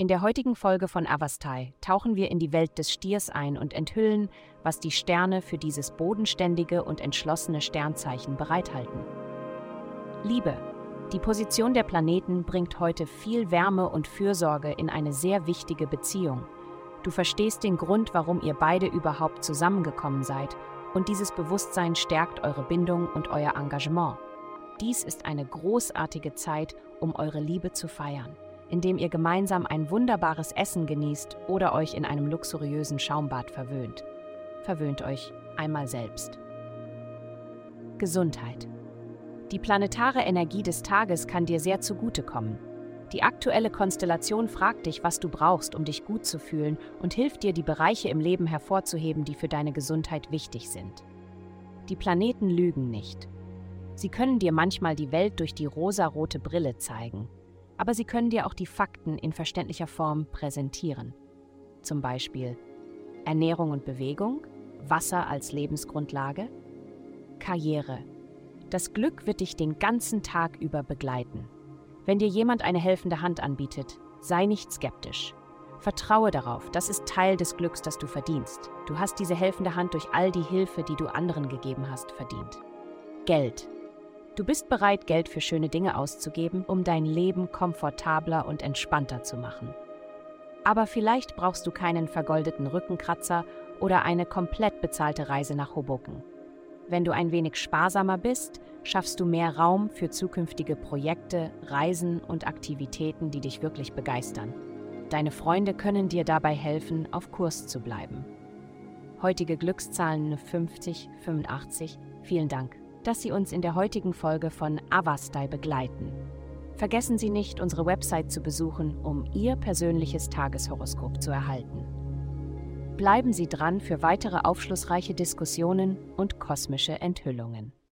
In der heutigen Folge von Avastai tauchen wir in die Welt des Stiers ein und enthüllen, was die Sterne für dieses bodenständige und entschlossene Sternzeichen bereithalten. Liebe. Die Position der Planeten bringt heute viel Wärme und Fürsorge in eine sehr wichtige Beziehung. Du verstehst den Grund, warum ihr beide überhaupt zusammengekommen seid, und dieses Bewusstsein stärkt eure Bindung und euer Engagement. Dies ist eine großartige Zeit, um eure Liebe zu feiern indem ihr gemeinsam ein wunderbares Essen genießt oder euch in einem luxuriösen Schaumbad verwöhnt. Verwöhnt euch einmal selbst. Gesundheit. Die planetare Energie des Tages kann dir sehr zugutekommen. Die aktuelle Konstellation fragt dich, was du brauchst, um dich gut zu fühlen und hilft dir, die Bereiche im Leben hervorzuheben, die für deine Gesundheit wichtig sind. Die Planeten lügen nicht. Sie können dir manchmal die Welt durch die rosarote Brille zeigen, aber sie können dir auch die Fakten in verständlicher Form präsentieren. Zum Beispiel Ernährung und Bewegung, Wasser als Lebensgrundlage, Karriere. Das Glück wird dich den ganzen Tag über begleiten. Wenn dir jemand eine helfende Hand anbietet, sei nicht skeptisch. Vertraue darauf, das ist Teil des Glücks, das du verdienst. Du hast diese helfende Hand durch all die Hilfe, die du anderen gegeben hast, verdient. Geld. Du bist bereit, Geld für schöne Dinge auszugeben, um dein Leben komfortabler und entspannter zu machen. Aber vielleicht brauchst du keinen vergoldeten Rückenkratzer oder eine komplett bezahlte Reise nach Hoboken. Wenn du ein wenig sparsamer bist, schaffst du mehr Raum für zukünftige Projekte, Reisen und Aktivitäten, die dich wirklich begeistern. Deine Freunde können dir dabei helfen, auf Kurs zu bleiben. Heutige Glückszahlen 50, 85. Vielen Dank dass Sie uns in der heutigen Folge von Avastai begleiten. Vergessen Sie nicht, unsere Website zu besuchen, um Ihr persönliches Tageshoroskop zu erhalten. Bleiben Sie dran für weitere aufschlussreiche Diskussionen und kosmische Enthüllungen.